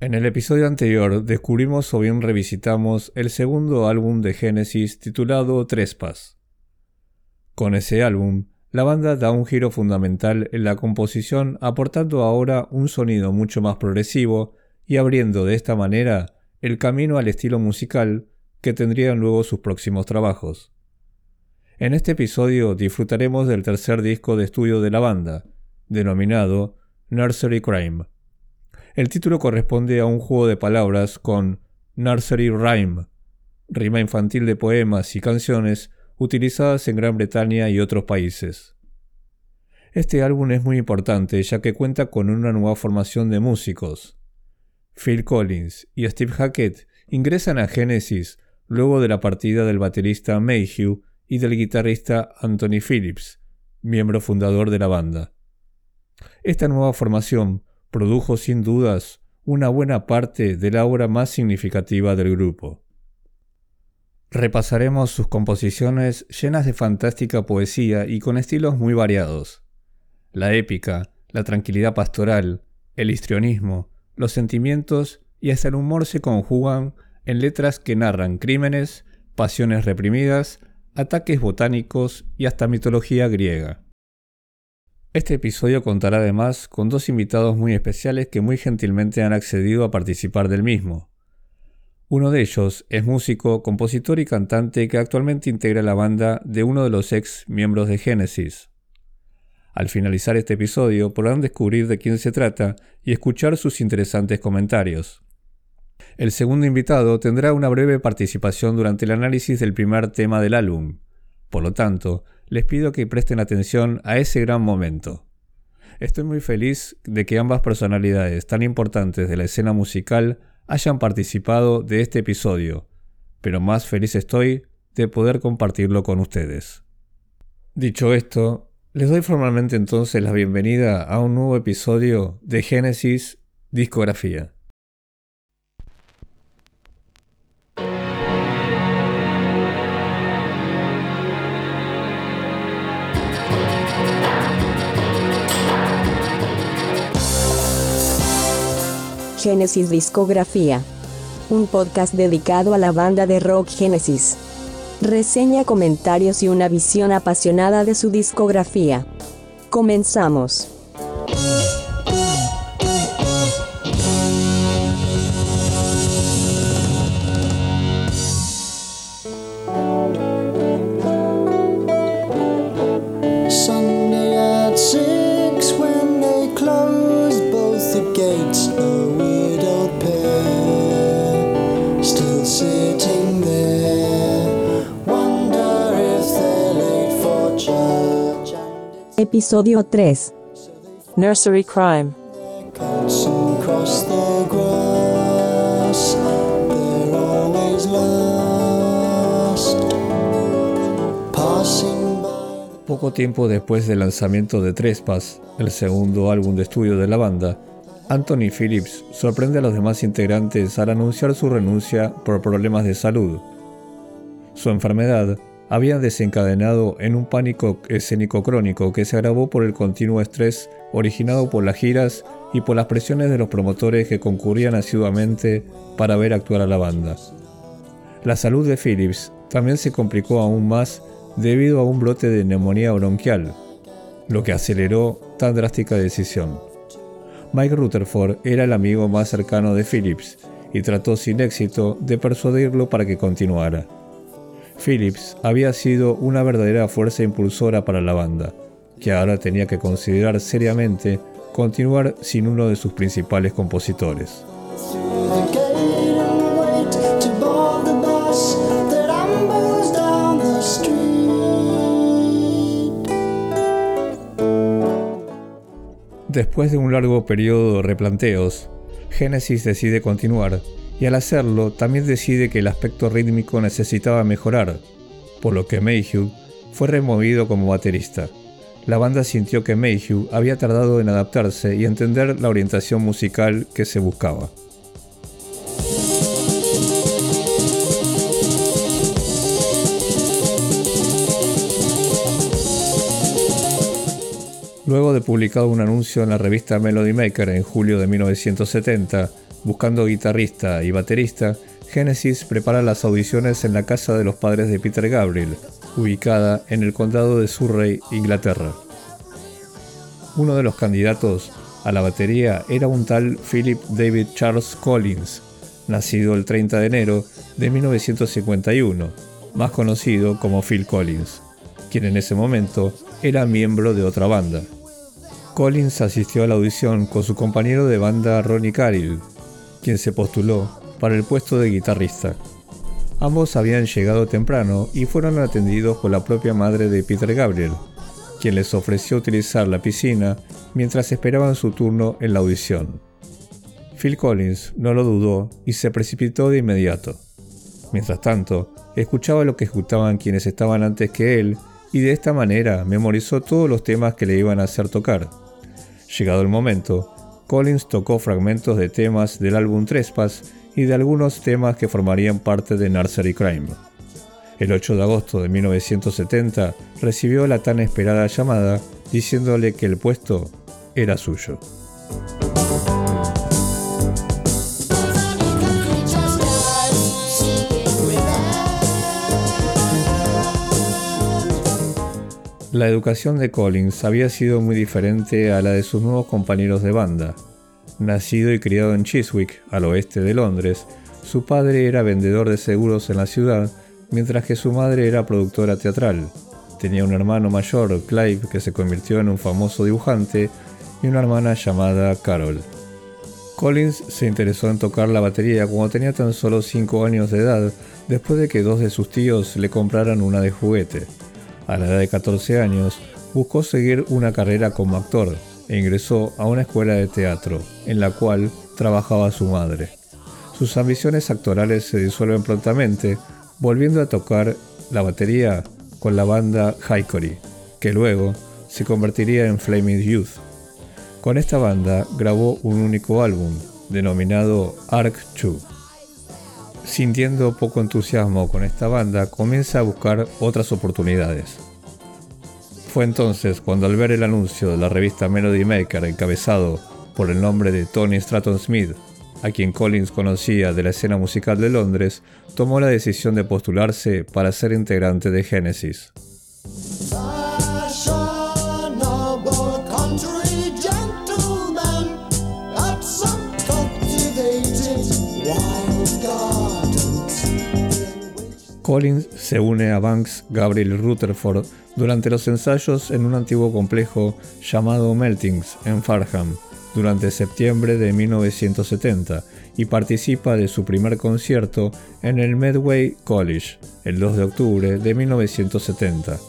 En el episodio anterior descubrimos o bien revisitamos el segundo álbum de Genesis titulado Trespass. Con ese álbum, la banda da un giro fundamental en la composición aportando ahora un sonido mucho más progresivo y abriendo de esta manera el camino al estilo musical que tendrían luego sus próximos trabajos. En este episodio disfrutaremos del tercer disco de estudio de la banda, denominado Nursery Crime. El título corresponde a un juego de palabras con Nursery Rhyme, rima infantil de poemas y canciones utilizadas en Gran Bretaña y otros países. Este álbum es muy importante ya que cuenta con una nueva formación de músicos. Phil Collins y Steve Hackett ingresan a Genesis luego de la partida del baterista Mayhew y del guitarrista Anthony Phillips, miembro fundador de la banda. Esta nueva formación produjo sin dudas una buena parte de la obra más significativa del grupo. Repasaremos sus composiciones llenas de fantástica poesía y con estilos muy variados. La épica, la tranquilidad pastoral, el histrionismo, los sentimientos y hasta el humor se conjugan en letras que narran crímenes, pasiones reprimidas, ataques botánicos y hasta mitología griega. Este episodio contará además con dos invitados muy especiales que muy gentilmente han accedido a participar del mismo. Uno de ellos es músico, compositor y cantante que actualmente integra la banda de uno de los ex miembros de Genesis. Al finalizar este episodio podrán descubrir de quién se trata y escuchar sus interesantes comentarios. El segundo invitado tendrá una breve participación durante el análisis del primer tema del álbum. Por lo tanto, les pido que presten atención a ese gran momento. Estoy muy feliz de que ambas personalidades tan importantes de la escena musical hayan participado de este episodio, pero más feliz estoy de poder compartirlo con ustedes. Dicho esto, les doy formalmente entonces la bienvenida a un nuevo episodio de Génesis Discografía. Genesis Discografía. Un podcast dedicado a la banda de rock Genesis. Reseña, comentarios y una visión apasionada de su discografía. Comenzamos. Episodio 3. Nursery Crime. Poco tiempo después del lanzamiento de Trespass, el segundo álbum de estudio de la banda, Anthony Phillips sorprende a los demás integrantes al anunciar su renuncia por problemas de salud. Su enfermedad había desencadenado en un pánico escénico crónico que se agravó por el continuo estrés originado por las giras y por las presiones de los promotores que concurrían asiduamente para ver actuar a la banda. La salud de Phillips también se complicó aún más debido a un brote de neumonía bronquial, lo que aceleró tan drástica decisión. Mike Rutherford era el amigo más cercano de Phillips y trató sin éxito de persuadirlo para que continuara. Phillips había sido una verdadera fuerza impulsora para la banda, que ahora tenía que considerar seriamente continuar sin uno de sus principales compositores. Después de un largo periodo de replanteos, Genesis decide continuar y al hacerlo también decide que el aspecto rítmico necesitaba mejorar, por lo que Mayhew fue removido como baterista. La banda sintió que Mayhew había tardado en adaptarse y entender la orientación musical que se buscaba. Luego de publicado un anuncio en la revista Melody Maker en julio de 1970, buscando guitarrista y baterista, Genesis prepara las audiciones en la casa de los padres de Peter Gabriel, ubicada en el condado de Surrey, Inglaterra. Uno de los candidatos a la batería era un tal Philip David Charles Collins, nacido el 30 de enero de 1951, más conocido como Phil Collins, quien en ese momento era miembro de otra banda. Collins asistió a la audición con su compañero de banda Ronnie Carrill, quien se postuló para el puesto de guitarrista. Ambos habían llegado temprano y fueron atendidos por la propia madre de Peter Gabriel, quien les ofreció utilizar la piscina mientras esperaban su turno en la audición. Phil Collins no lo dudó y se precipitó de inmediato. Mientras tanto, escuchaba lo que ejecutaban quienes estaban antes que él y de esta manera memorizó todos los temas que le iban a hacer tocar. Llegado el momento, Collins tocó fragmentos de temas del álbum Trespass y de algunos temas que formarían parte de Nursery Crime. El 8 de agosto de 1970 recibió la tan esperada llamada diciéndole que el puesto era suyo. La educación de Collins había sido muy diferente a la de sus nuevos compañeros de banda. Nacido y criado en Chiswick, al oeste de Londres, su padre era vendedor de seguros en la ciudad mientras que su madre era productora teatral. Tenía un hermano mayor, Clive, que se convirtió en un famoso dibujante, y una hermana llamada Carol. Collins se interesó en tocar la batería cuando tenía tan solo 5 años de edad, después de que dos de sus tíos le compraran una de juguete. A la edad de 14 años, buscó seguir una carrera como actor e ingresó a una escuela de teatro, en la cual trabajaba su madre. Sus ambiciones actorales se disuelven prontamente volviendo a tocar la batería con la banda Hikory, que luego se convertiría en Flaming Youth. Con esta banda grabó un único álbum, denominado Arc 2. Sintiendo poco entusiasmo con esta banda, comienza a buscar otras oportunidades. Fue entonces cuando al ver el anuncio de la revista Melody Maker encabezado por el nombre de Tony Stratton Smith a quien Collins conocía de la escena musical de Londres, tomó la decisión de postularse para ser integrante de Genesis. Collins se une a Banks Gabriel Rutherford durante los ensayos en un antiguo complejo llamado Meltings en Farham, durante septiembre de 1970 y participa de su primer concierto en el Medway College el 2 de octubre de 1970.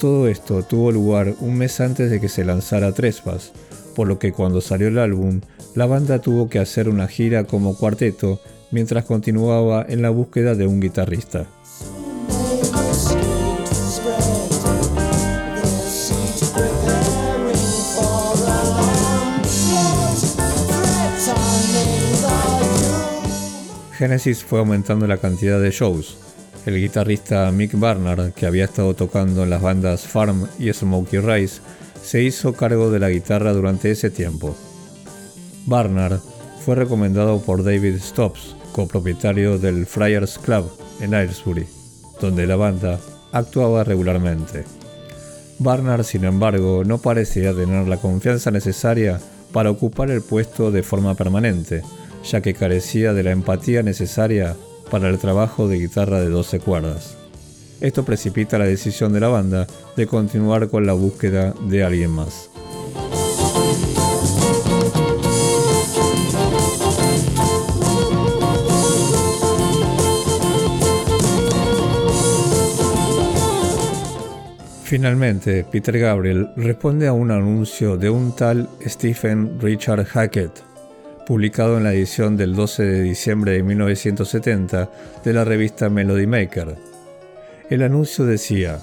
Todo esto tuvo lugar un mes antes de que se lanzara Trespass, por lo que cuando salió el álbum, la banda tuvo que hacer una gira como cuarteto mientras continuaba en la búsqueda de un guitarrista. Genesis fue aumentando la cantidad de shows. El guitarrista Mick Barnard, que había estado tocando en las bandas Farm y Smokey Rice, se hizo cargo de la guitarra durante ese tiempo. Barnard fue recomendado por David Stops, copropietario del Friars Club en Aylesbury, donde la banda actuaba regularmente. Barnard, sin embargo, no parecía tener la confianza necesaria para ocupar el puesto de forma permanente, ya que carecía de la empatía necesaria para el trabajo de guitarra de 12 cuerdas. Esto precipita la decisión de la banda de continuar con la búsqueda de alguien más. Finalmente, Peter Gabriel responde a un anuncio de un tal Stephen Richard Hackett, publicado en la edición del 12 de diciembre de 1970 de la revista Melody Maker. El anuncio decía,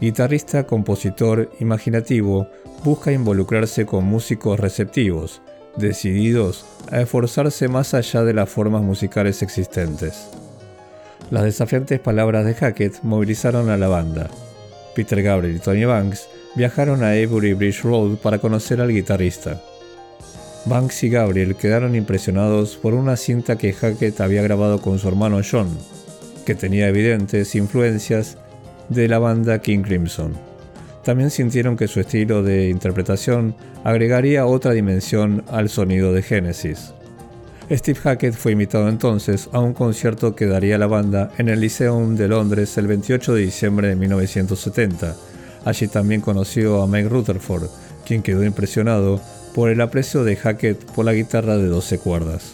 guitarrista, compositor, imaginativo, busca involucrarse con músicos receptivos, decididos a esforzarse más allá de las formas musicales existentes. Las desafiantes palabras de Hackett movilizaron a la banda. Peter Gabriel y Tony Banks viajaron a Avery Bridge Road para conocer al guitarrista. Banks y Gabriel quedaron impresionados por una cinta que Hackett había grabado con su hermano John, que tenía evidentes influencias de la banda King Crimson. También sintieron que su estilo de interpretación agregaría otra dimensión al sonido de Genesis. Steve Hackett fue invitado entonces a un concierto que daría la banda en el Lyceum de Londres el 28 de diciembre de 1970. Allí también conoció a Mike Rutherford, quien quedó impresionado por el aprecio de Hackett por la guitarra de 12 cuerdas.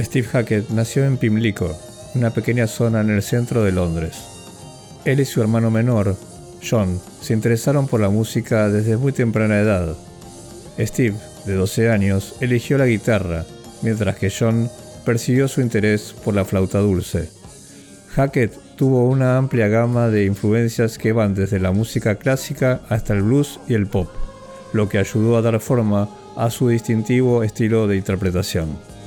Steve Hackett nació en Pimlico, una pequeña zona en el centro de Londres. Él y su hermano menor, John, se interesaron por la música desde muy temprana edad. Steve, de 12 años, eligió la guitarra, mientras que John persiguió su interés por la flauta dulce. Hackett tuvo una amplia gama de influencias que van desde la música clásica hasta el blues y el pop, lo que ayudó a dar forma a su distintivo estilo de interpretación.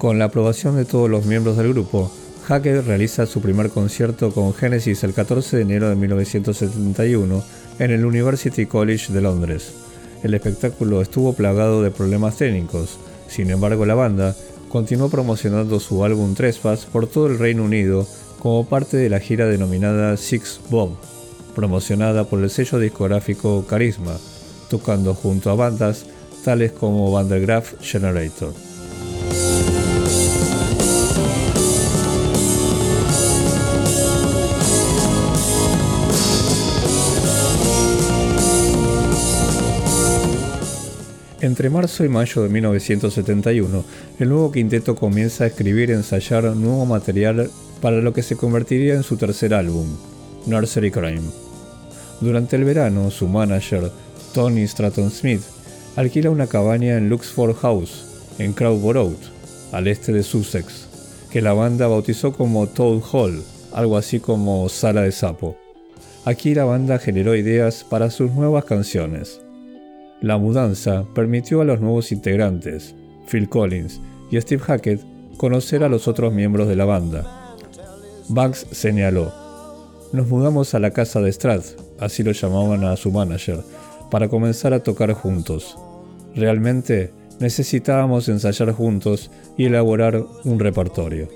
Con la aprobación de todos los miembros del grupo, Hackett realiza su primer concierto con Genesis el 14 de enero de 1971 en el University College de Londres. El espectáculo estuvo plagado de problemas técnicos, sin embargo la banda continuó promocionando su álbum Trespass por todo el Reino Unido como parte de la gira denominada Six Bob, promocionada por el sello discográfico Carisma, tocando junto a bandas tales como Vandergraaf Generator. Entre marzo y mayo de 1971, el nuevo quinteto comienza a escribir y ensayar nuevo material para lo que se convertiría en su tercer álbum, Nursery Crime. Durante el verano, su manager, Tony Stratton Smith, alquila una cabaña en Luxford House, en Crowborough, al este de Sussex, que la banda bautizó como Toad Hall, algo así como Sala de Sapo. Aquí la banda generó ideas para sus nuevas canciones. La mudanza permitió a los nuevos integrantes, Phil Collins y Steve Hackett, conocer a los otros miembros de la banda. Banks señaló, nos mudamos a la casa de Strat, así lo llamaban a su manager, para comenzar a tocar juntos. Realmente necesitábamos ensayar juntos y elaborar un repertorio.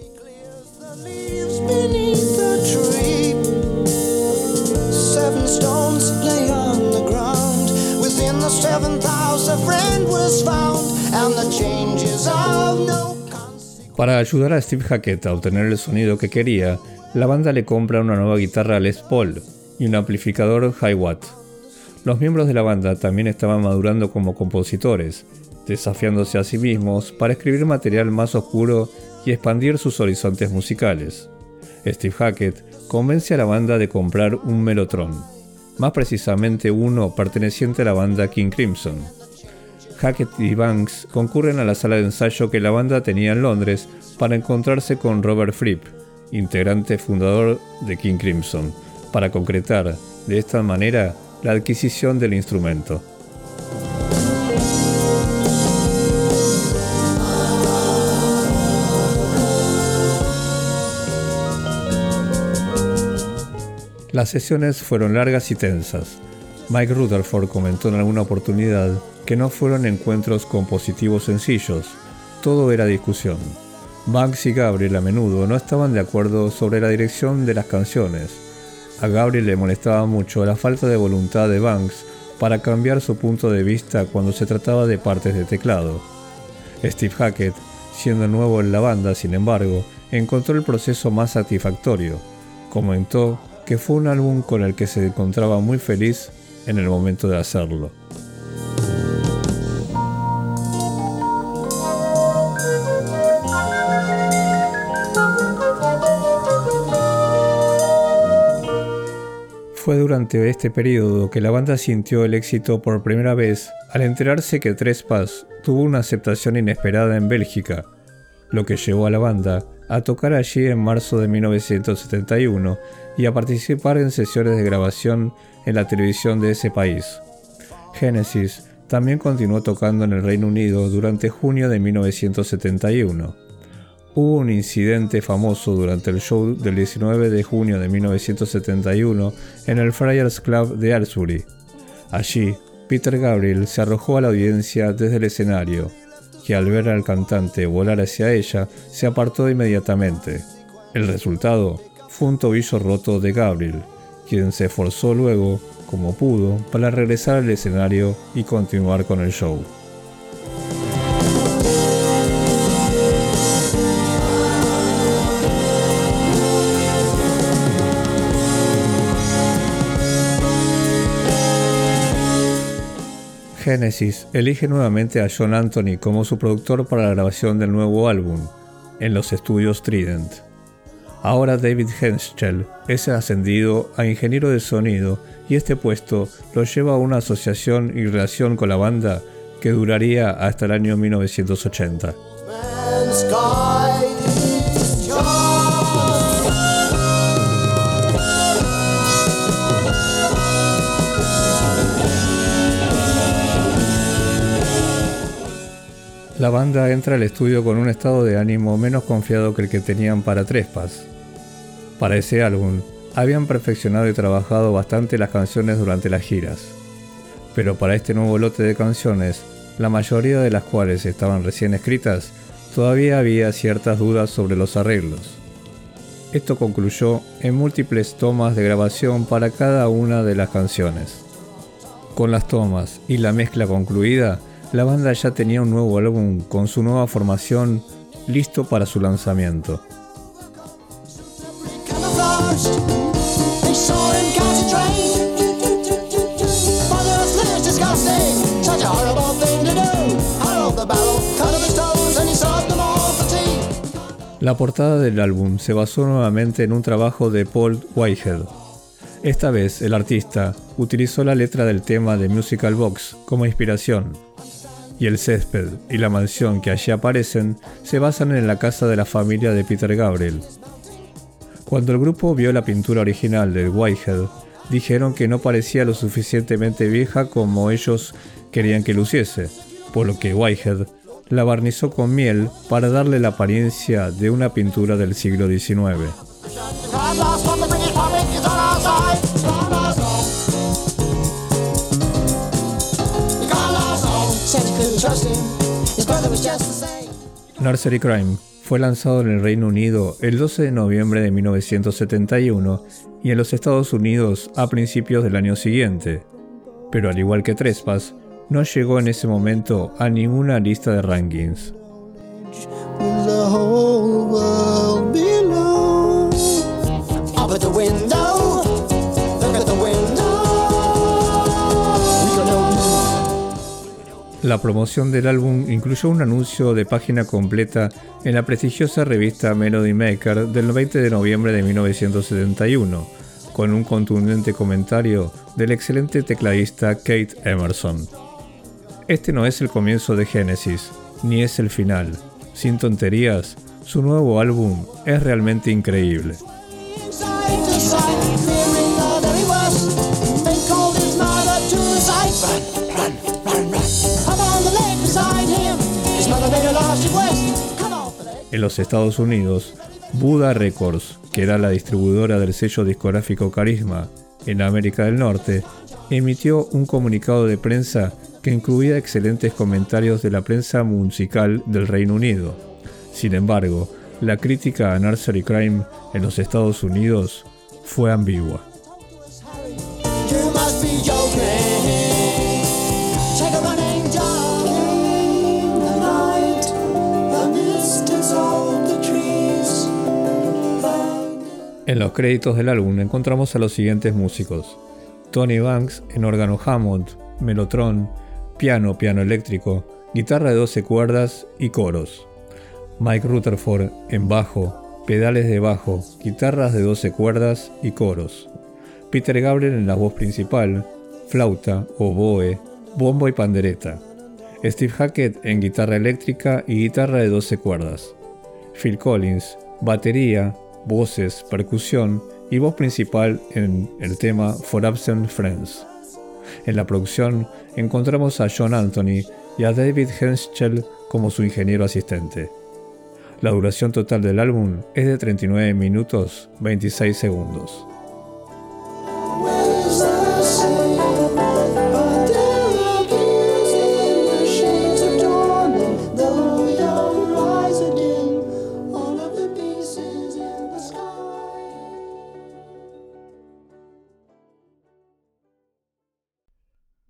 Para ayudar a Steve Hackett a obtener el sonido que quería, la banda le compra una nueva guitarra Les Paul y un amplificador Hi-Watt. Los miembros de la banda también estaban madurando como compositores, desafiándose a sí mismos para escribir material más oscuro y expandir sus horizontes musicales. Steve Hackett convence a la banda de comprar un Mellotron, más precisamente uno perteneciente a la banda King Crimson. Hackett y Banks concurren a la sala de ensayo que la banda tenía en Londres para encontrarse con Robert Fripp, integrante fundador de King Crimson, para concretar de esta manera la adquisición del instrumento. Las sesiones fueron largas y tensas. Mike Rutherford comentó en alguna oportunidad que no fueron encuentros compositivos sencillos, todo era discusión. Banks y Gabriel a menudo no estaban de acuerdo sobre la dirección de las canciones. A Gabriel le molestaba mucho la falta de voluntad de Banks para cambiar su punto de vista cuando se trataba de partes de teclado. Steve Hackett, siendo nuevo en la banda, sin embargo, encontró el proceso más satisfactorio. Comentó que fue un álbum con el que se encontraba muy feliz en el momento de hacerlo. Fue durante este periodo que la banda sintió el éxito por primera vez al enterarse que Trespass tuvo una aceptación inesperada en Bélgica, lo que llevó a la banda a tocar allí en marzo de 1971 y a participar en sesiones de grabación en la televisión de ese país. Genesis también continuó tocando en el Reino Unido durante junio de 1971. Hubo un incidente famoso durante el show del 19 de junio de 1971 en el Friars Club de Aylesbury. Allí, Peter Gabriel se arrojó a la audiencia desde el escenario, que al ver al cantante volar hacia ella, se apartó inmediatamente. El resultado fue un tobillo roto de Gabriel, quien se esforzó luego, como pudo, para regresar al escenario y continuar con el show. Genesis elige nuevamente a John Anthony como su productor para la grabación del nuevo álbum, en los estudios Trident. Ahora David Henschel es ascendido a ingeniero de sonido y este puesto lo lleva a una asociación y relación con la banda que duraría hasta el año 1980. La banda entra al estudio con un estado de ánimo menos confiado que el que tenían para Trespas. Para ese álbum, habían perfeccionado y trabajado bastante las canciones durante las giras. Pero para este nuevo lote de canciones, la mayoría de las cuales estaban recién escritas, todavía había ciertas dudas sobre los arreglos. Esto concluyó en múltiples tomas de grabación para cada una de las canciones. Con las tomas y la mezcla concluida, la banda ya tenía un nuevo álbum con su nueva formación listo para su lanzamiento. La portada del álbum se basó nuevamente en un trabajo de Paul Whitehead. Esta vez el artista utilizó la letra del tema de Musical Box como inspiración y el césped y la mansión que allí aparecen se basan en la casa de la familia de Peter Gabriel. Cuando el grupo vio la pintura original del Whitehead, dijeron que no parecía lo suficientemente vieja como ellos querían que luciese, por lo que Whitehead la barnizó con miel para darle la apariencia de una pintura del siglo XIX. Nursery Crime fue lanzado en el Reino Unido el 12 de noviembre de 1971 y en los Estados Unidos a principios del año siguiente, pero al igual que Trespass, no llegó en ese momento a ninguna lista de rankings. La promoción del álbum incluyó un anuncio de página completa en la prestigiosa revista Melody Maker del 20 de noviembre de 1971, con un contundente comentario del excelente tecladista Kate Emerson. Este no es el comienzo de Genesis, ni es el final. Sin tonterías, su nuevo álbum es realmente increíble. En los Estados Unidos, Buda Records, que era la distribuidora del sello discográfico Carisma en América del Norte, emitió un comunicado de prensa que incluía excelentes comentarios de la prensa musical del Reino Unido. Sin embargo, la crítica a Nursery Crime en los Estados Unidos fue ambigua. En los créditos del álbum encontramos a los siguientes músicos. Tony Banks en órgano Hammond, Melotron, piano, piano eléctrico, guitarra de 12 cuerdas y coros. Mike Rutherford en bajo, pedales de bajo, guitarras de 12 cuerdas y coros. Peter Gabriel en la voz principal, flauta, oboe, bombo y pandereta. Steve Hackett en guitarra eléctrica y guitarra de 12 cuerdas. Phil Collins, batería, voces, percusión y voz principal en el tema For Absent Friends. En la producción encontramos a John Anthony y a David Henschel como su ingeniero asistente. La duración total del álbum es de 39 minutos 26 segundos.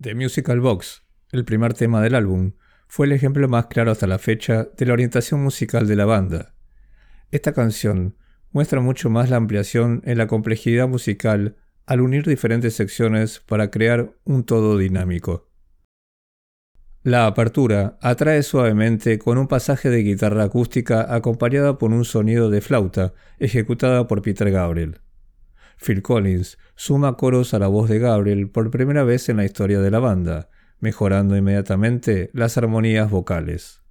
The Musical Box, el primer tema del álbum, fue el ejemplo más claro hasta la fecha de la orientación musical de la banda. Esta canción muestra mucho más la ampliación en la complejidad musical al unir diferentes secciones para crear un todo dinámico. La apertura atrae suavemente con un pasaje de guitarra acústica acompañada por un sonido de flauta ejecutada por Peter Gabriel. Phil Collins suma coros a la voz de Gabriel por primera vez en la historia de la banda, mejorando inmediatamente las armonías vocales.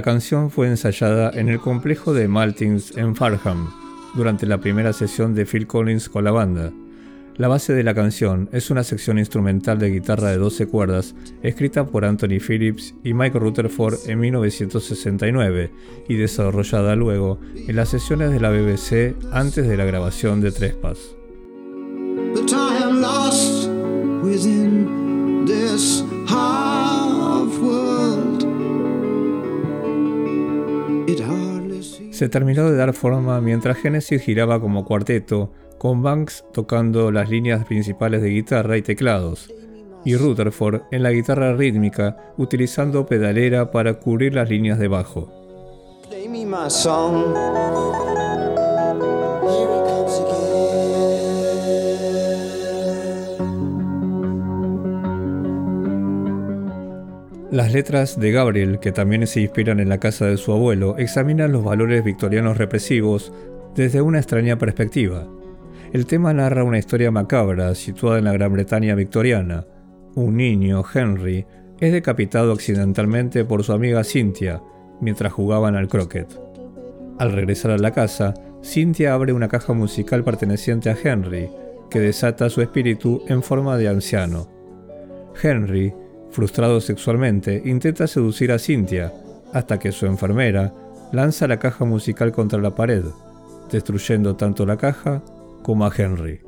La canción fue ensayada en el complejo de Maltings en Farham durante la primera sesión de Phil Collins con la banda. La base de la canción es una sección instrumental de guitarra de 12 cuerdas escrita por Anthony Phillips y Mike Rutherford en 1969 y desarrollada luego en las sesiones de la BBC antes de la grabación de Trespass. Se terminó de dar forma mientras Genesis giraba como cuarteto, con Banks tocando las líneas principales de guitarra y teclados, y Rutherford en la guitarra rítmica utilizando pedalera para cubrir las líneas de bajo. Las letras de Gabriel, que también se inspiran en la casa de su abuelo, examinan los valores victorianos represivos desde una extraña perspectiva. El tema narra una historia macabra situada en la Gran Bretaña victoriana. Un niño, Henry, es decapitado accidentalmente por su amiga Cynthia mientras jugaban al croquet. Al regresar a la casa, Cynthia abre una caja musical perteneciente a Henry, que desata su espíritu en forma de anciano. Henry Frustrado sexualmente, intenta seducir a Cynthia, hasta que su enfermera lanza la caja musical contra la pared, destruyendo tanto la caja como a Henry.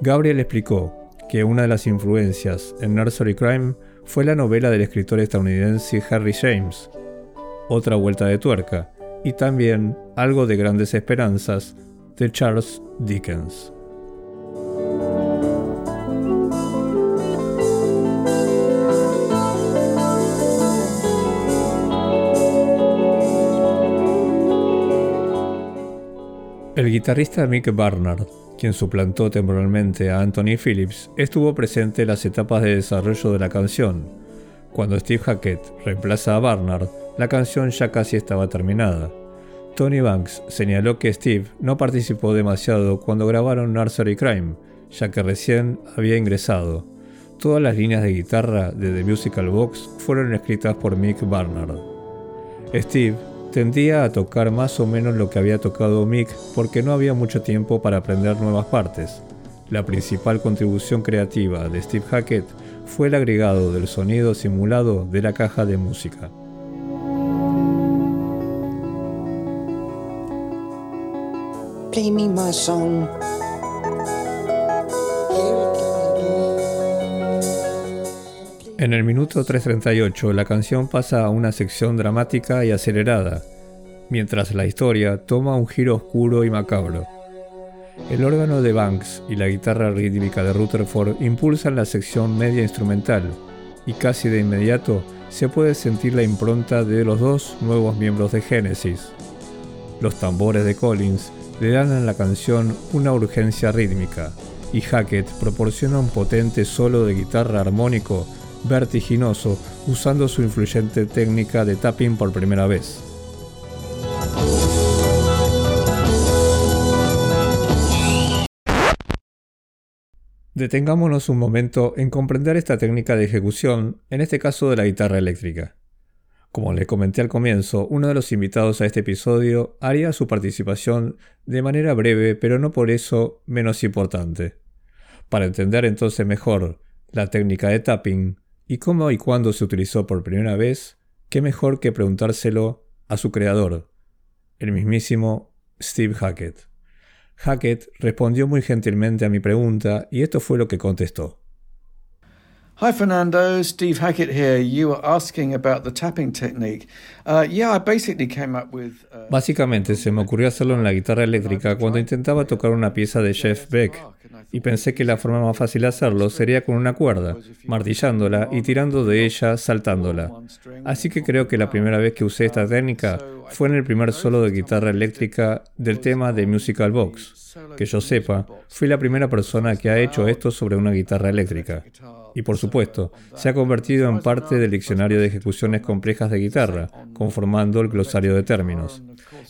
Gabriel explicó que una de las influencias en Nursery Crime fue la novela del escritor estadounidense Harry James, Otra vuelta de tuerca, y también algo de grandes esperanzas de Charles Dickens. El guitarrista Mick Barnard, quien suplantó temporalmente a Anthony Phillips, estuvo presente en las etapas de desarrollo de la canción. Cuando Steve Hackett reemplaza a Barnard, la canción ya casi estaba terminada. Tony Banks señaló que Steve no participó demasiado cuando grabaron Nursery Crime, ya que recién había ingresado. Todas las líneas de guitarra de The Musical Box fueron escritas por Mick Barnard. Steve Tendía a tocar más o menos lo que había tocado Mick porque no había mucho tiempo para aprender nuevas partes. La principal contribución creativa de Steve Hackett fue el agregado del sonido simulado de la caja de música. En el minuto 3.38 la canción pasa a una sección dramática y acelerada, mientras la historia toma un giro oscuro y macabro. El órgano de Banks y la guitarra rítmica de Rutherford impulsan la sección media instrumental, y casi de inmediato se puede sentir la impronta de los dos nuevos miembros de Genesis. Los tambores de Collins le dan a la canción una urgencia rítmica, y Hackett proporciona un potente solo de guitarra armónico vertiginoso usando su influyente técnica de tapping por primera vez. Detengámonos un momento en comprender esta técnica de ejecución, en este caso de la guitarra eléctrica. Como le comenté al comienzo, uno de los invitados a este episodio haría su participación de manera breve, pero no por eso menos importante. Para entender entonces mejor la técnica de tapping y cómo y cuándo se utilizó por primera vez, qué mejor que preguntárselo a su creador, el mismísimo Steve Hackett. Hackett respondió muy gentilmente a mi pregunta y esto fue lo que contestó. Hi Fernando, Steve Hackett here. You were asking about the tapping technique. Uh, yeah, I basically came up with. Uh, Básicamente se me ocurrió hacerlo en la guitarra eléctrica cuando intentaba tocar una pieza de Jeff Beck y pensé que la forma más fácil de hacerlo sería con una cuerda, martillándola y tirando de ella saltándola. Así que creo que la primera vez que usé esta técnica fue en el primer solo de guitarra eléctrica del tema de Musical Box. Que yo sepa, fui la primera persona que ha hecho esto sobre una guitarra eléctrica. Y por supuesto, se ha convertido en parte del diccionario de ejecuciones complejas de guitarra, conformando el glosario de términos.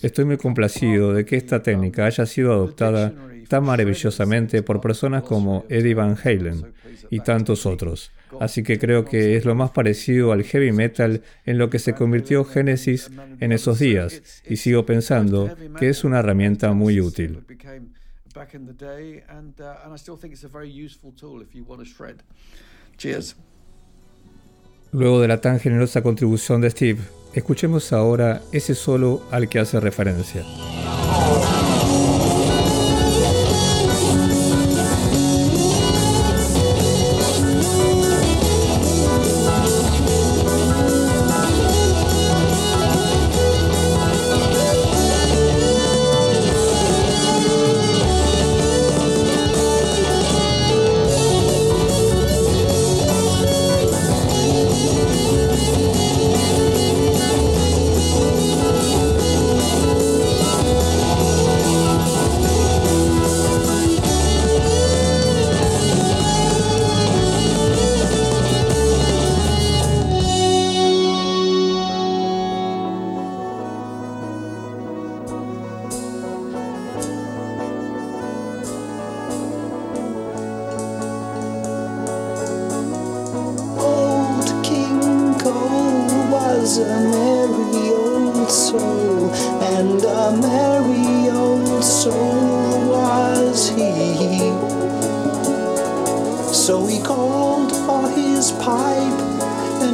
Estoy muy complacido de que esta técnica haya sido adoptada maravillosamente por personas como Eddie Van Halen y tantos otros. Así que creo que es lo más parecido al heavy metal en lo que se convirtió Genesis en esos días y sigo pensando que es una herramienta muy útil. Luego de la tan generosa contribución de Steve, escuchemos ahora ese solo al que hace referencia.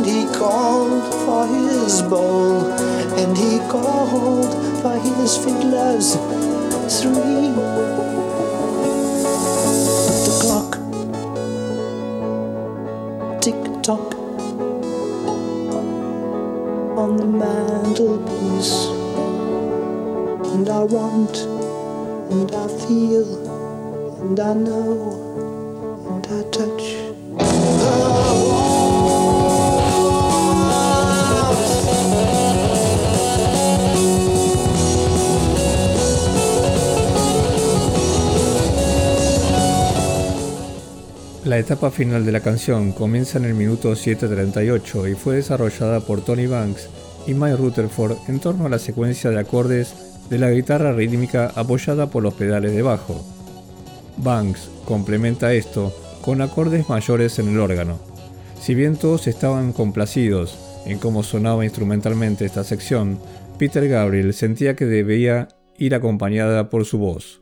he called for his bowl, and he called for his fiddlers three. But the clock, tick tock, on the mantelpiece, and I want, and I feel, and I know. La etapa final de la canción comienza en el minuto 7.38 y fue desarrollada por Tony Banks y Mike Rutherford en torno a la secuencia de acordes de la guitarra rítmica apoyada por los pedales de bajo. Banks complementa esto con acordes mayores en el órgano. Si bien todos estaban complacidos en cómo sonaba instrumentalmente esta sección, Peter Gabriel sentía que debía ir acompañada por su voz.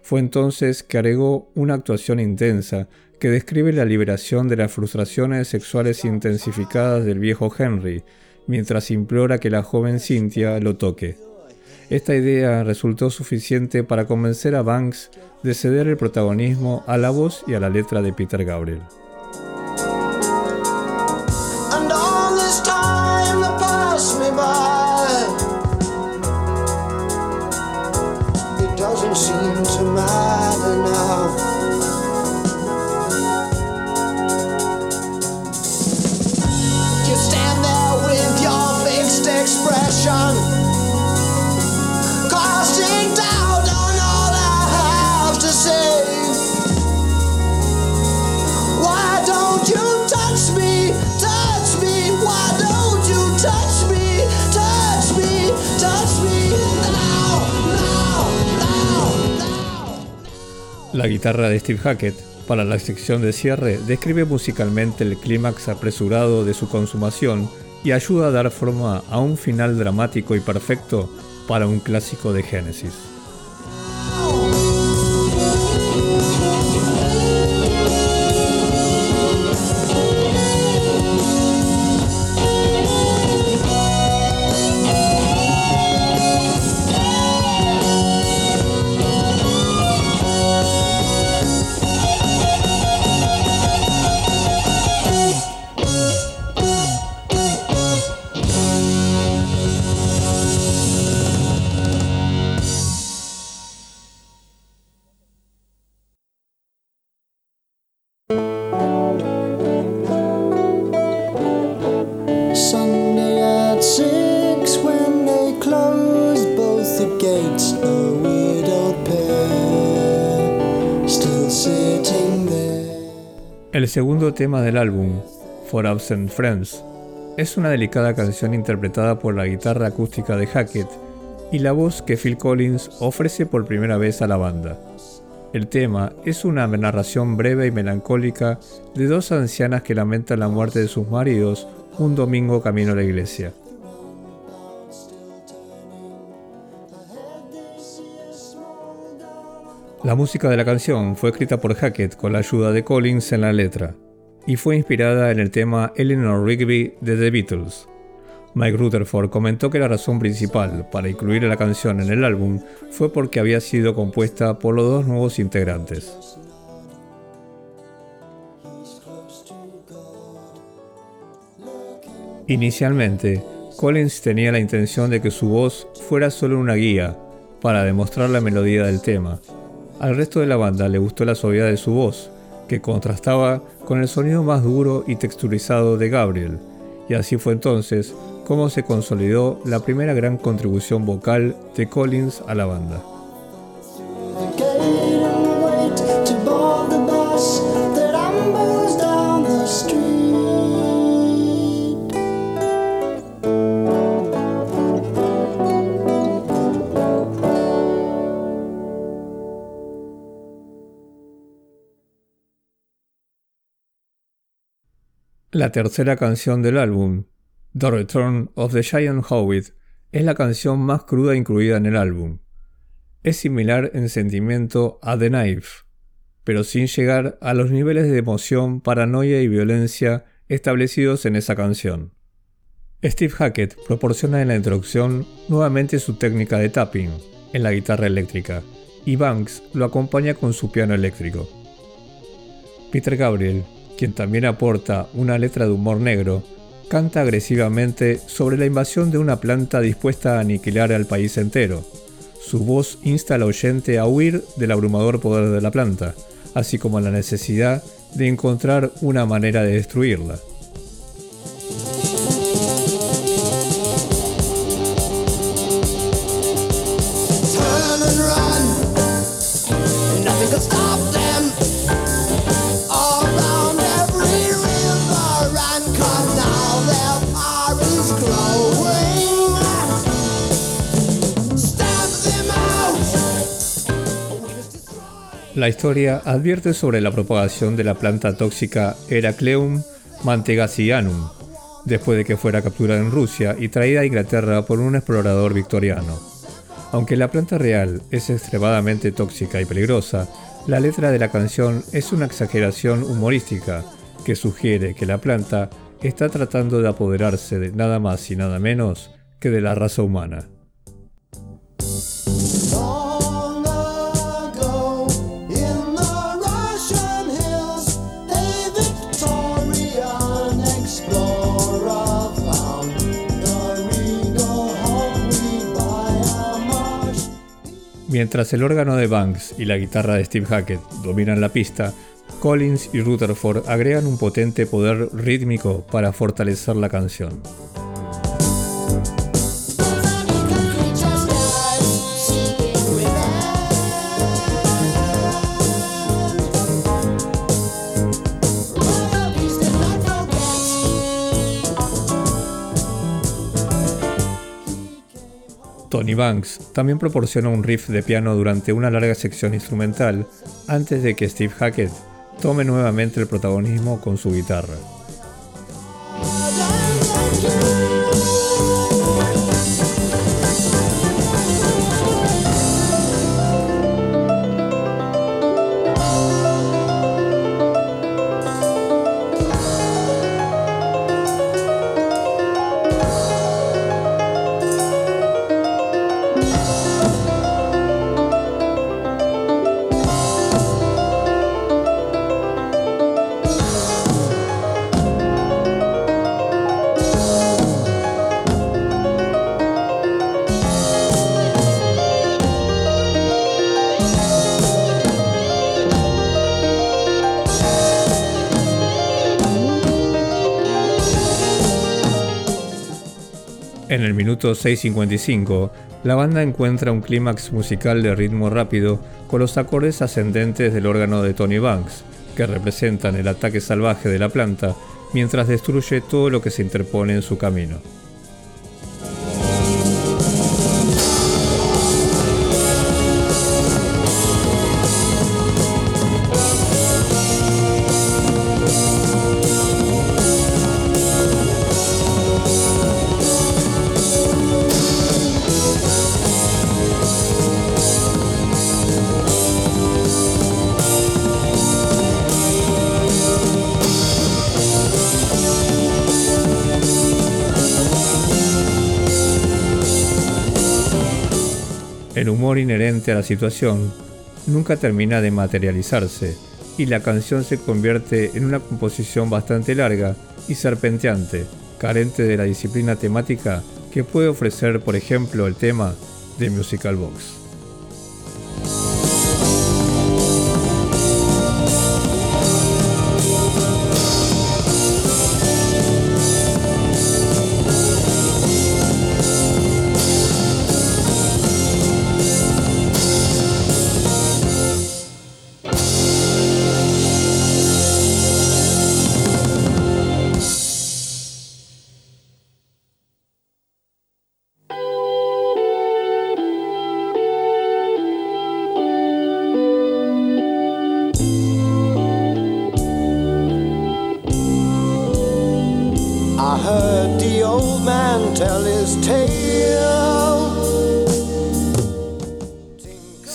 Fue entonces que agregó una actuación intensa que describe la liberación de las frustraciones sexuales intensificadas del viejo Henry, mientras implora que la joven Cynthia lo toque. Esta idea resultó suficiente para convencer a Banks de ceder el protagonismo a la voz y a la letra de Peter Gabriel. La guitarra de Steve Hackett, para la sección de cierre, describe musicalmente el clímax apresurado de su consumación y ayuda a dar forma a un final dramático y perfecto para un clásico de Genesis. El segundo tema del álbum, For Absent Friends, es una delicada canción interpretada por la guitarra acústica de Hackett y la voz que Phil Collins ofrece por primera vez a la banda. El tema es una narración breve y melancólica de dos ancianas que lamentan la muerte de sus maridos un domingo camino a la iglesia. La música de la canción fue escrita por Hackett con la ayuda de Collins en la letra y fue inspirada en el tema Eleanor Rigby de The Beatles. Mike Rutherford comentó que la razón principal para incluir la canción en el álbum fue porque había sido compuesta por los dos nuevos integrantes. Inicialmente, Collins tenía la intención de que su voz fuera solo una guía para demostrar la melodía del tema, al resto de la banda le gustó la suavidad de su voz, que contrastaba con el sonido más duro y texturizado de Gabriel, y así fue entonces como se consolidó la primera gran contribución vocal de Collins a la banda. La tercera canción del álbum, The Return of the Giant Hobbit, es la canción más cruda incluida en el álbum. Es similar en sentimiento a The Knife, pero sin llegar a los niveles de emoción, paranoia y violencia establecidos en esa canción. Steve Hackett proporciona en la introducción nuevamente su técnica de tapping en la guitarra eléctrica y Banks lo acompaña con su piano eléctrico. Peter Gabriel quien también aporta una letra de humor negro, canta agresivamente sobre la invasión de una planta dispuesta a aniquilar al país entero. Su voz insta al oyente a huir del abrumador poder de la planta, así como la necesidad de encontrar una manera de destruirla. La historia advierte sobre la propagación de la planta tóxica Heracleum mantegasianum, después de que fuera capturada en Rusia y traída a Inglaterra por un explorador victoriano. Aunque la planta real es extremadamente tóxica y peligrosa, la letra de la canción es una exageración humorística que sugiere que la planta está tratando de apoderarse de nada más y nada menos que de la raza humana. Mientras el órgano de Banks y la guitarra de Steve Hackett dominan la pista, Collins y Rutherford agregan un potente poder rítmico para fortalecer la canción. Tony Banks también proporciona un riff de piano durante una larga sección instrumental antes de que Steve Hackett tome nuevamente el protagonismo con su guitarra. Minuto 6.55, la banda encuentra un clímax musical de ritmo rápido con los acordes ascendentes del órgano de Tony Banks, que representan el ataque salvaje de la planta mientras destruye todo lo que se interpone en su camino. A la situación nunca termina de materializarse y la canción se convierte en una composición bastante larga y serpenteante, carente de la disciplina temática que puede ofrecer, por ejemplo, el tema de Musical Box.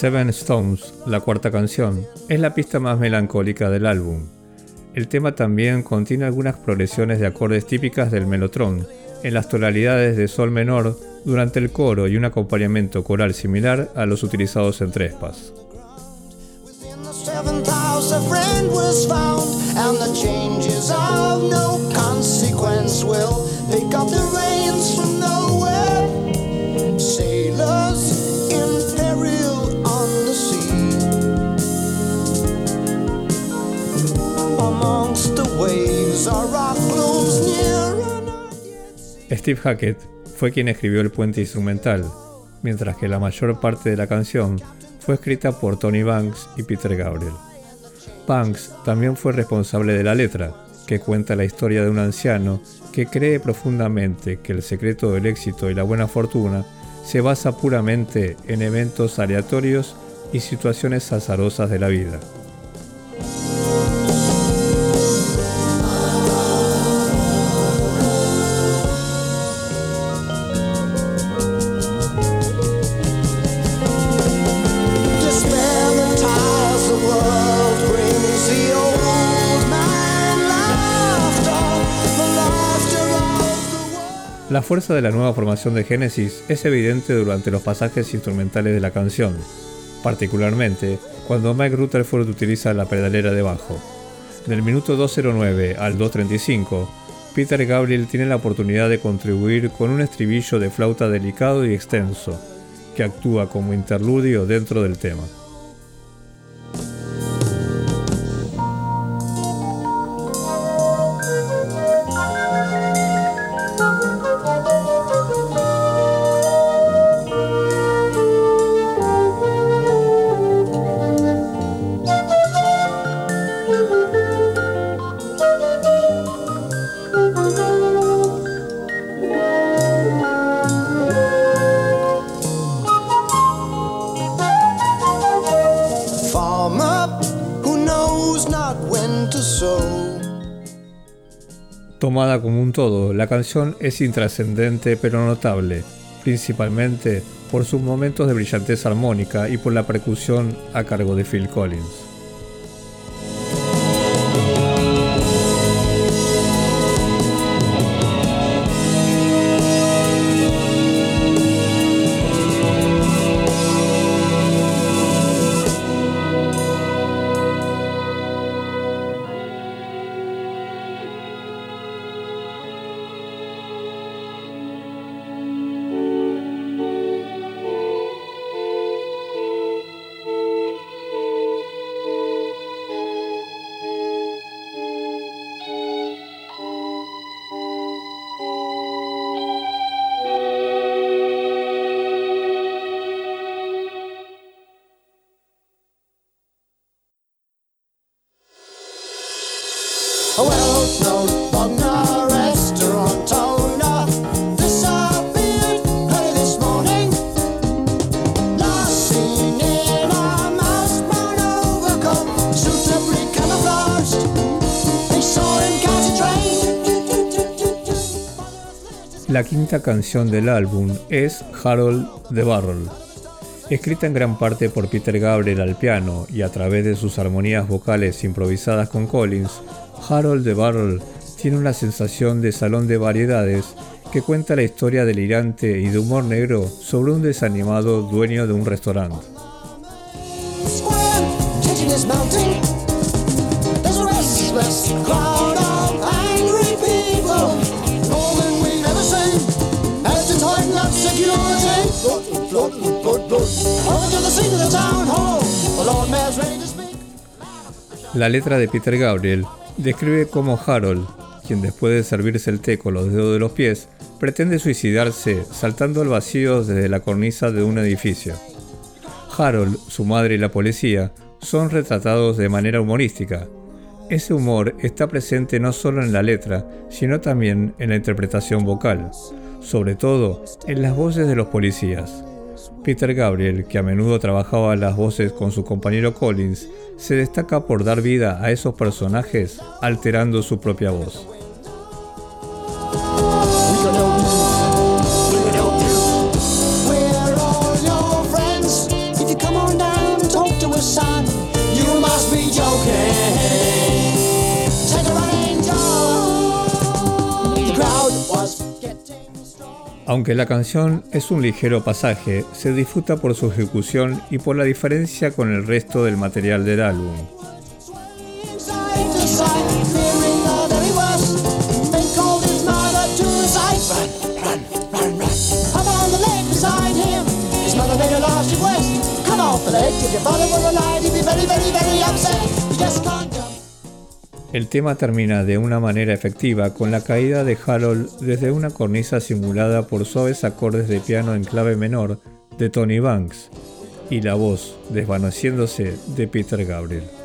Seven Stones, la cuarta canción, es la pista más melancólica del álbum. El tema también contiene algunas progresiones de acordes típicas del melotron, en las tonalidades de sol menor durante el coro y un acompañamiento coral similar a los utilizados en Trespas. Steve Hackett fue quien escribió el puente instrumental, mientras que la mayor parte de la canción fue escrita por Tony Banks y Peter Gabriel. Banks también fue responsable de la letra, que cuenta la historia de un anciano que cree profundamente que el secreto del éxito y la buena fortuna se basa puramente en eventos aleatorios y situaciones azarosas de la vida. La fuerza de la nueva formación de Genesis es evidente durante los pasajes instrumentales de la canción, particularmente cuando Mike Rutherford utiliza la pedalera de bajo. Del minuto 209 al 235, Peter Gabriel tiene la oportunidad de contribuir con un estribillo de flauta delicado y extenso, que actúa como interludio dentro del tema. Tomada como un todo, la canción es intrascendente pero notable, principalmente por sus momentos de brillantez armónica y por la percusión a cargo de Phil Collins. La quinta canción del álbum es Harold the Barrel. Escrita en gran parte por Peter Gabriel al piano y a través de sus armonías vocales improvisadas con Collins, Harold the Barrel tiene una sensación de salón de variedades que cuenta la historia delirante y de humor negro sobre un desanimado dueño de un restaurante. La letra de Peter Gabriel describe cómo Harold, quien después de servirse el té con los dedos de los pies, pretende suicidarse saltando al vacío desde la cornisa de un edificio. Harold, su madre y la policía son retratados de manera humorística. Ese humor está presente no solo en la letra, sino también en la interpretación vocal, sobre todo en las voces de los policías. Peter Gabriel, que a menudo trabajaba las voces con su compañero Collins, se destaca por dar vida a esos personajes alterando su propia voz. Aunque la canción es un ligero pasaje, se disfruta por su ejecución y por la diferencia con el resto del material del álbum. El tema termina de una manera efectiva con la caída de Harold desde una cornisa simulada por suaves acordes de piano en clave menor de Tony Banks y la voz desvaneciéndose de Peter Gabriel.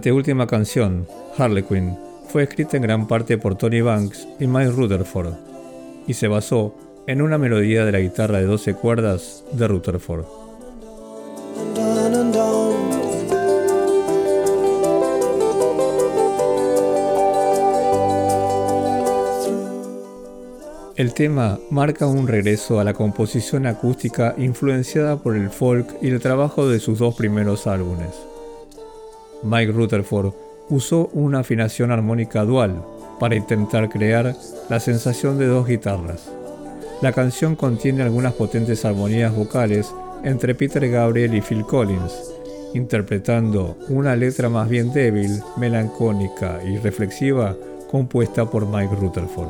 Anteúltima canción, Harlequin, fue escrita en gran parte por Tony Banks y Mike Rutherford, y se basó en una melodía de la guitarra de 12 cuerdas de Rutherford. El tema marca un regreso a la composición acústica influenciada por el folk y el trabajo de sus dos primeros álbumes. Mike Rutherford usó una afinación armónica dual para intentar crear la sensación de dos guitarras. La canción contiene algunas potentes armonías vocales entre Peter Gabriel y Phil Collins, interpretando una letra más bien débil, melancólica y reflexiva compuesta por Mike Rutherford.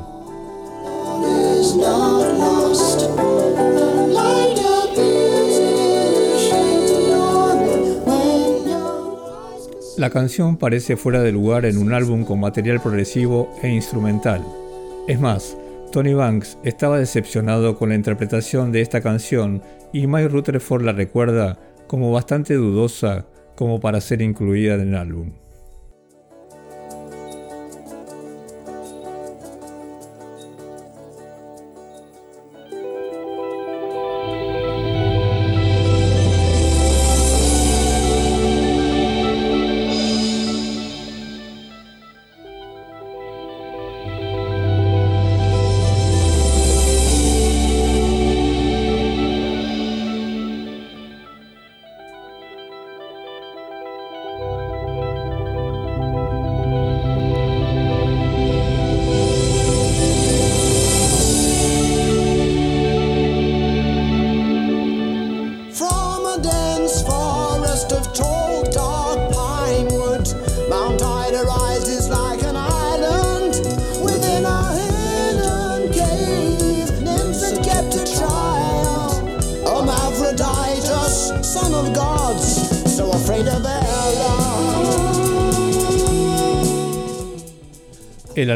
La canción parece fuera de lugar en un álbum con material progresivo e instrumental. Es más, Tony Banks estaba decepcionado con la interpretación de esta canción y Mike Rutherford la recuerda como bastante dudosa como para ser incluida en el álbum.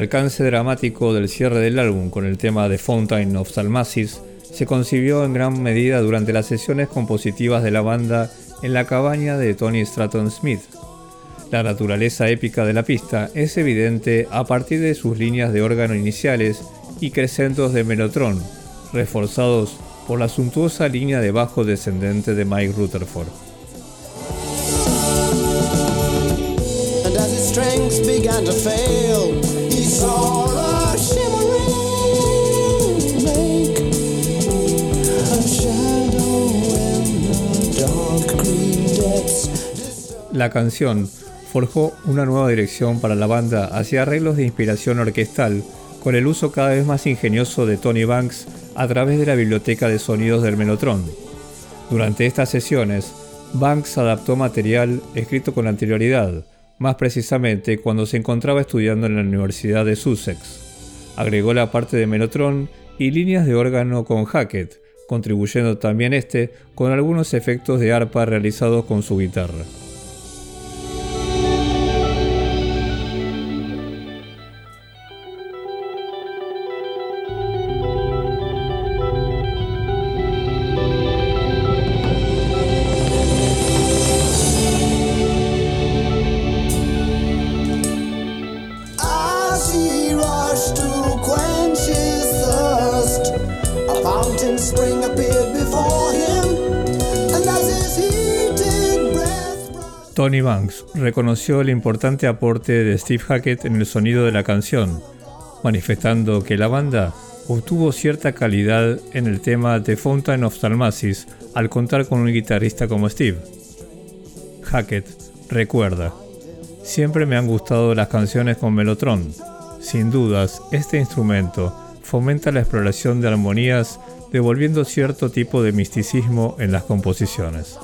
Alcance dramático del cierre del álbum con el tema de Fountain of Salmasis se concibió en gran medida durante las sesiones compositivas de la banda en la cabaña de Tony Stratton Smith. La naturaleza épica de la pista es evidente a partir de sus líneas de órgano iniciales y crescendos de melotron, reforzados por la suntuosa línea de bajo descendente de Mike Rutherford. La canción forjó una nueva dirección para la banda hacia arreglos de inspiración orquestal, con el uso cada vez más ingenioso de Tony Banks a través de la biblioteca de sonidos del Melotron. Durante estas sesiones, Banks adaptó material escrito con anterioridad, más precisamente cuando se encontraba estudiando en la Universidad de Sussex. Agregó la parte de Melotron y líneas de órgano con Hackett, contribuyendo también este con algunos efectos de arpa realizados con su guitarra. Reconoció el importante aporte de Steve Hackett en el sonido de la canción, manifestando que la banda obtuvo cierta calidad en el tema The Fountain of Talmasis al contar con un guitarrista como Steve. Hackett recuerda, siempre me han gustado las canciones con Melotron. Sin dudas, este instrumento fomenta la exploración de armonías devolviendo cierto tipo de misticismo en las composiciones.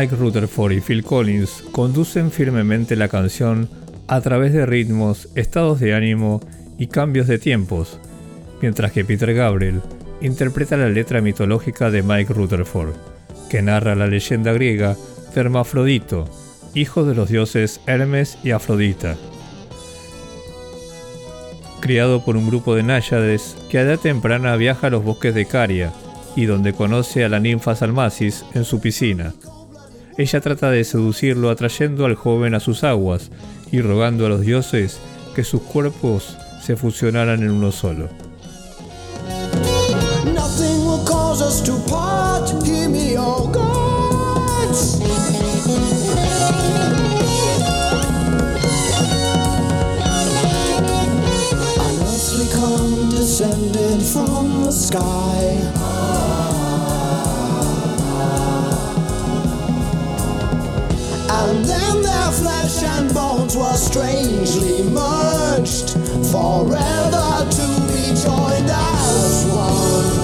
Mike Rutherford y Phil Collins conducen firmemente la canción a través de ritmos, estados de ánimo y cambios de tiempos, mientras que Peter Gabriel interpreta la letra mitológica de Mike Rutherford, que narra la leyenda griega de Hermafrodito, hijo de los dioses Hermes y Afrodita. Criado por un grupo de náyades que a edad temprana viaja a los bosques de Caria y donde conoce a la ninfa Salmasis en su piscina. Ella trata de seducirlo atrayendo al joven a sus aguas y rogando a los dioses que sus cuerpos se fusionaran en uno solo. Flesh and bones were strangely merged, forever to be joined as one.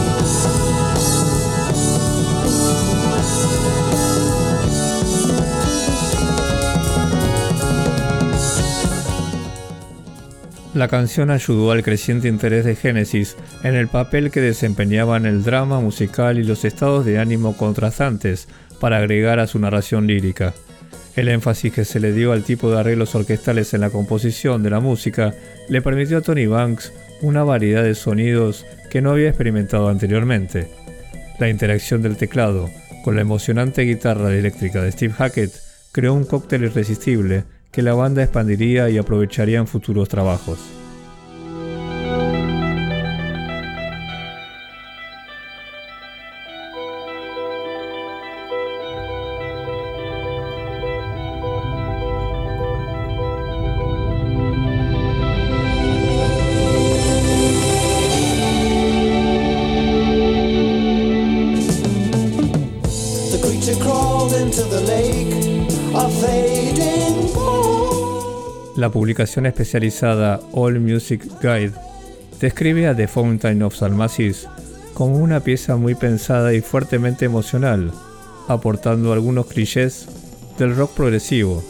La canción ayudó al creciente interés de Genesis en el papel que desempeñaban el drama musical y los estados de ánimo contrastantes para agregar a su narración lírica. El énfasis que se le dio al tipo de arreglos orquestales en la composición de la música le permitió a Tony Banks una variedad de sonidos que no había experimentado anteriormente. La interacción del teclado con la emocionante guitarra eléctrica de Steve Hackett creó un cóctel irresistible que la banda expandiría y aprovecharía en futuros trabajos. Publicación especializada All Music Guide describe a The Fountain of Salmacis como una pieza muy pensada y fuertemente emocional, aportando algunos clichés del rock progresivo,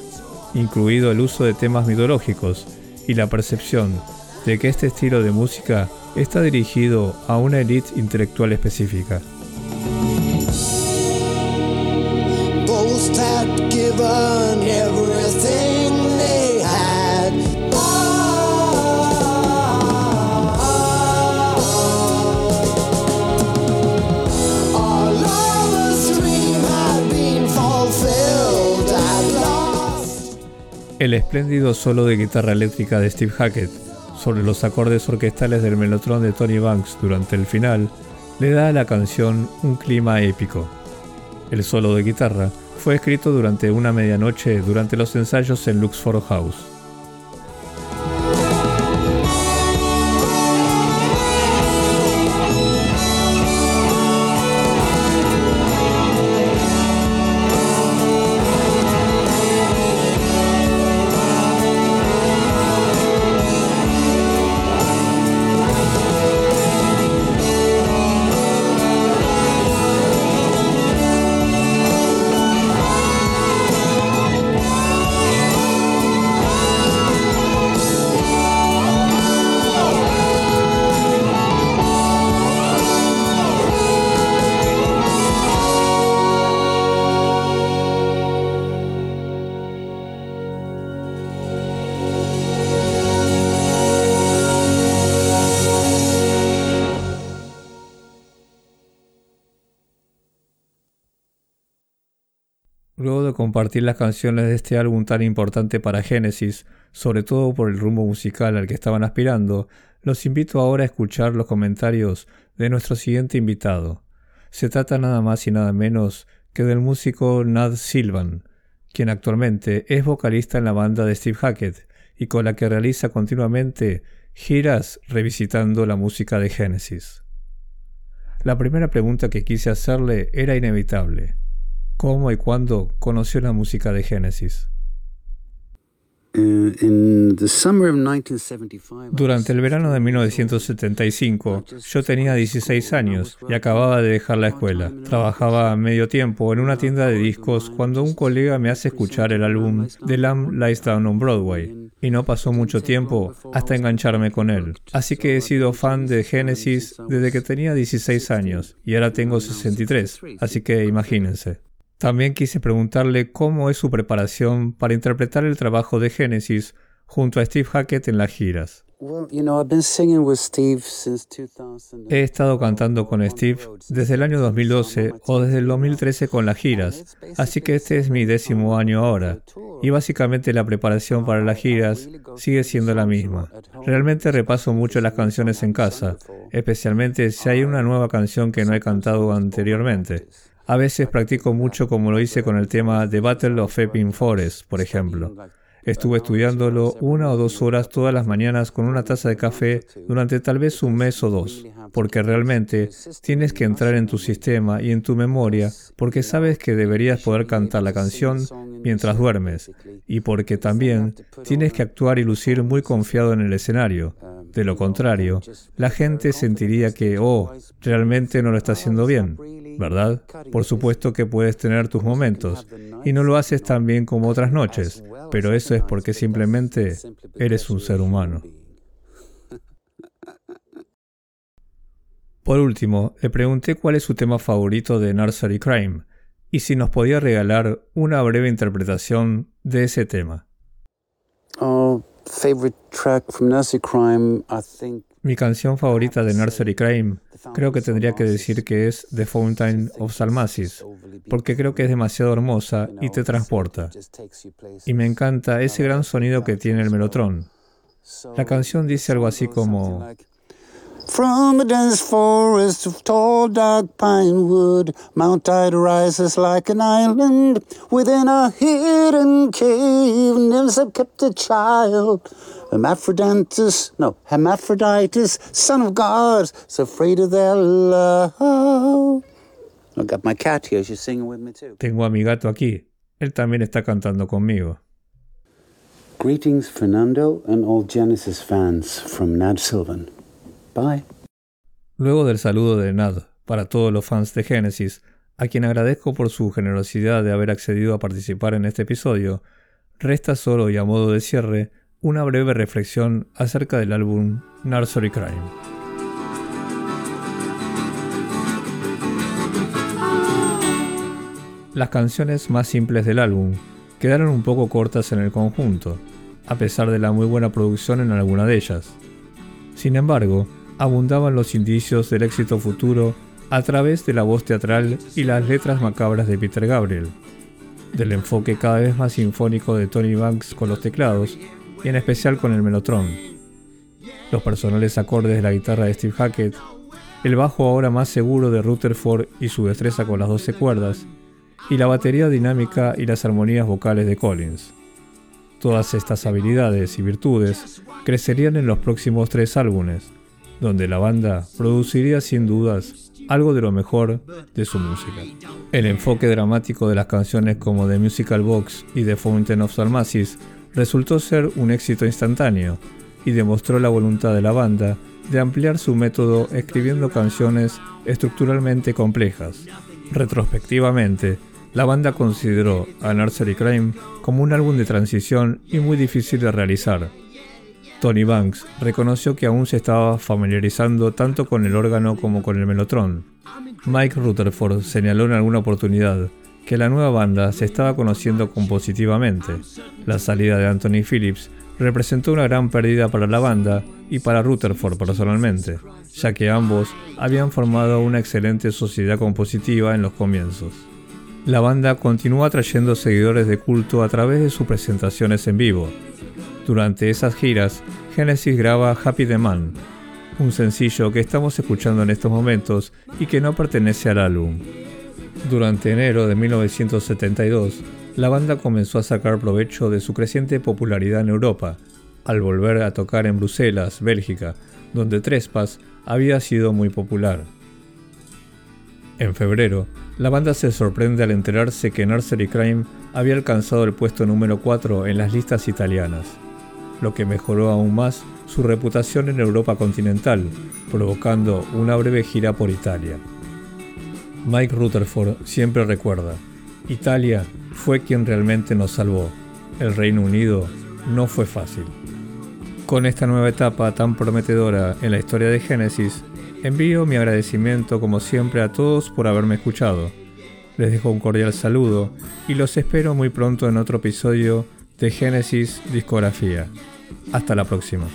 incluido el uso de temas mitológicos y la percepción de que este estilo de música está dirigido a una élite intelectual específica. El espléndido solo de guitarra eléctrica de Steve Hackett sobre los acordes orquestales del melotron de Tony Banks durante el final le da a la canción un clima épico. El solo de guitarra fue escrito durante una medianoche durante los ensayos en Luxford House. Compartir las canciones de este álbum tan importante para Genesis, sobre todo por el rumbo musical al que estaban aspirando, los invito ahora a escuchar los comentarios de nuestro siguiente invitado. Se trata nada más y nada menos que del músico Nad Silvan, quien actualmente es vocalista en la banda de Steve Hackett y con la que realiza continuamente giras revisitando la música de Genesis. La primera pregunta que quise hacerle era inevitable. ¿Cómo y cuándo conoció la música de Genesis? Uh, in the summer of 1975, Durante el verano de 1975, yo tenía 16 años y acababa de dejar la escuela. Trabajaba a medio tiempo en una tienda de discos cuando un colega me hace escuchar el álbum The Lamb Lies Down on Broadway. Y no pasó mucho tiempo hasta engancharme con él. Así que he sido fan de Genesis desde que tenía 16 años y ahora tengo 63. Así que imagínense. También quise preguntarle cómo es su preparación para interpretar el trabajo de Genesis junto a Steve Hackett en las giras. well, you know, I've been singing with Steve since 2000. He estado cantando con Steve desde el año 2012 o desde el 2013 con las giras, así que este es mi décimo año ahora. y básicamente la preparación para las giras sigue siendo la misma. Realmente repaso mucho las canciones en casa, especialmente si hay una nueva canción que no he cantado anteriormente. A veces practico mucho como lo hice con el tema The Battle of Epping Forest, por ejemplo. Estuve estudiándolo una o dos horas todas las mañanas con una taza de café durante tal vez un mes o dos, porque realmente tienes que entrar en tu sistema y en tu memoria porque sabes que deberías poder cantar la canción mientras duermes y porque también tienes que actuar y lucir muy confiado en el escenario. De lo contrario, la gente sentiría que, oh, realmente no lo está haciendo bien. ¿Verdad? Por supuesto que puedes tener tus momentos y no lo haces tan bien como otras noches, pero eso es porque simplemente eres un ser humano. Por último, le pregunté cuál es su tema favorito de Nursery Crime y si nos podía regalar una breve interpretación de ese tema. Oh, favorite track from Nursery Crime, I think. Mi canción favorita de Nursery Crime creo que tendría que decir que es The Fountain of Salmasis, porque creo que es demasiado hermosa y te transporta. Y me encanta ese gran sonido que tiene el melotron. La canción dice algo así como From a dense forest of tall dark pine wood, Mount Ida rises like an island within a hidden cave. Nymphs have kept a child, Hermaphroditus, no, Hermaphroditus, son of God, so afraid of their love. I got my cat here, she's singing with me too. Tengo a mi gato aquí. Él también está cantando conmigo. Greetings, Fernando, and all Genesis fans from Nad Sylvan. Luego del saludo de Nad para todos los fans de Genesis, a quien agradezco por su generosidad de haber accedido a participar en este episodio, resta solo y a modo de cierre una breve reflexión acerca del álbum Nursery Crime. Las canciones más simples del álbum quedaron un poco cortas en el conjunto, a pesar de la muy buena producción en alguna de ellas. Sin embargo, abundaban los indicios del éxito futuro a través de la voz teatral y las letras macabras de Peter Gabriel, del enfoque cada vez más sinfónico de Tony Banks con los teclados y en especial con el melotron, los personales acordes de la guitarra de Steve Hackett, el bajo ahora más seguro de Rutherford y su destreza con las 12 cuerdas, y la batería dinámica y las armonías vocales de Collins. Todas estas habilidades y virtudes crecerían en los próximos tres álbumes, donde la banda produciría sin dudas algo de lo mejor de su música. El enfoque dramático de las canciones como The Musical Box y The Fountain of Salmasis resultó ser un éxito instantáneo y demostró la voluntad de la banda de ampliar su método escribiendo canciones estructuralmente complejas. Retrospectivamente, la banda consideró a Nursery Crime como un álbum de transición y muy difícil de realizar, Tony Banks reconoció que aún se estaba familiarizando tanto con el órgano como con el melotron. Mike Rutherford señaló en alguna oportunidad que la nueva banda se estaba conociendo compositivamente. La salida de Anthony Phillips representó una gran pérdida para la banda y para Rutherford personalmente, ya que ambos habían formado una excelente sociedad compositiva en los comienzos. La banda continuó atrayendo seguidores de culto a través de sus presentaciones en vivo, durante esas giras, Genesis graba Happy the Man, un sencillo que estamos escuchando en estos momentos y que no pertenece al álbum. Durante enero de 1972, la banda comenzó a sacar provecho de su creciente popularidad en Europa, al volver a tocar en Bruselas, Bélgica, donde Trespass había sido muy popular. En febrero, la banda se sorprende al enterarse que Nursery Crime había alcanzado el puesto número 4 en las listas italianas lo que mejoró aún más su reputación en Europa continental, provocando una breve gira por Italia. Mike Rutherford siempre recuerda, Italia fue quien realmente nos salvó, el Reino Unido no fue fácil. Con esta nueva etapa tan prometedora en la historia de Génesis, envío mi agradecimiento como siempre a todos por haberme escuchado. Les dejo un cordial saludo y los espero muy pronto en otro episodio de Génesis Discografía. Hasta la próxima.